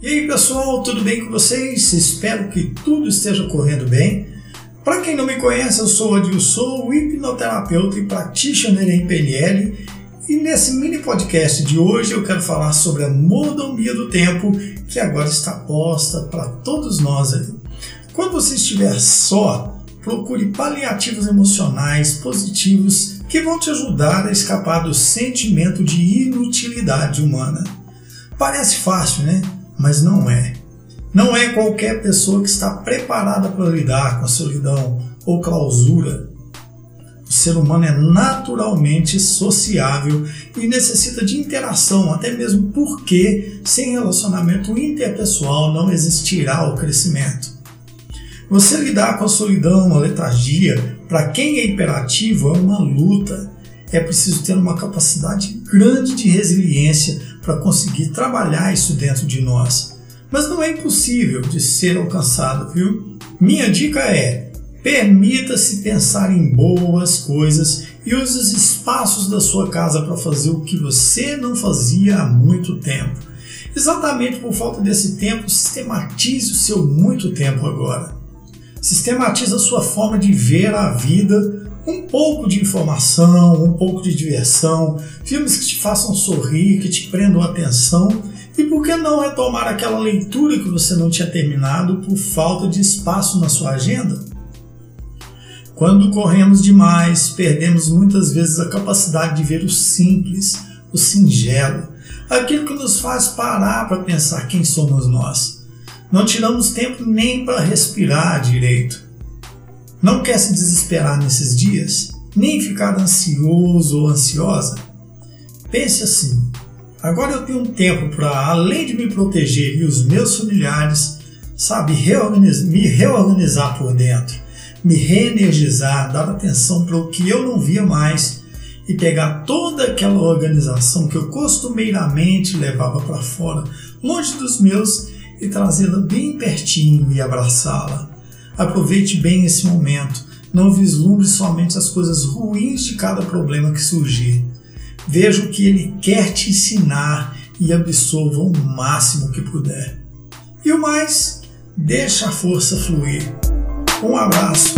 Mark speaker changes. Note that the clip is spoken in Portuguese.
Speaker 1: E aí pessoal, tudo bem com vocês? Espero que tudo esteja correndo bem. Para quem não me conhece, eu sou Adilson, hipnoterapeuta e practitioner em PNL. E nesse mini podcast de hoje eu quero falar sobre a mordomia do tempo que agora está posta para todos nós aí. Quando você estiver só, procure paliativos emocionais positivos que vão te ajudar a escapar do sentimento de inutilidade humana. Parece fácil, né? Mas não é. Não é qualquer pessoa que está preparada para lidar com a solidão ou clausura. O ser humano é naturalmente sociável e necessita de interação, até mesmo porque sem relacionamento interpessoal não existirá o crescimento. Você lidar com a solidão, a letargia, para quem é hiperativo é uma luta. É preciso ter uma capacidade grande de resiliência para conseguir trabalhar isso dentro de nós. Mas não é impossível de ser alcançado, viu? Minha dica é: permita-se pensar em boas coisas e use os espaços da sua casa para fazer o que você não fazia há muito tempo. Exatamente por falta desse tempo, sistematize o seu muito tempo agora. Sistematize a sua forma de ver a vida um pouco de informação, um pouco de diversão, filmes que te façam sorrir, que te prendam atenção e por que não retomar aquela leitura que você não tinha terminado por falta de espaço na sua agenda? Quando corremos demais, perdemos muitas vezes a capacidade de ver o simples, o singelo, aquilo que nos faz parar para pensar quem somos nós. Não tiramos tempo nem para respirar direito. Não quer se desesperar nesses dias? Nem ficar ansioso ou ansiosa? Pense assim: agora eu tenho um tempo para, além de me proteger e os meus familiares, sabe, reorganiz me reorganizar por dentro, me reenergizar, dar atenção para o que eu não via mais e pegar toda aquela organização que eu costumeiramente levava para fora, longe dos meus, e trazê-la bem pertinho e abraçá-la. Aproveite bem esse momento. Não vislumbre somente as coisas ruins de cada problema que surgir. Veja o que ele quer te ensinar e absorva o máximo que puder. E o mais, deixa a força fluir. Um abraço.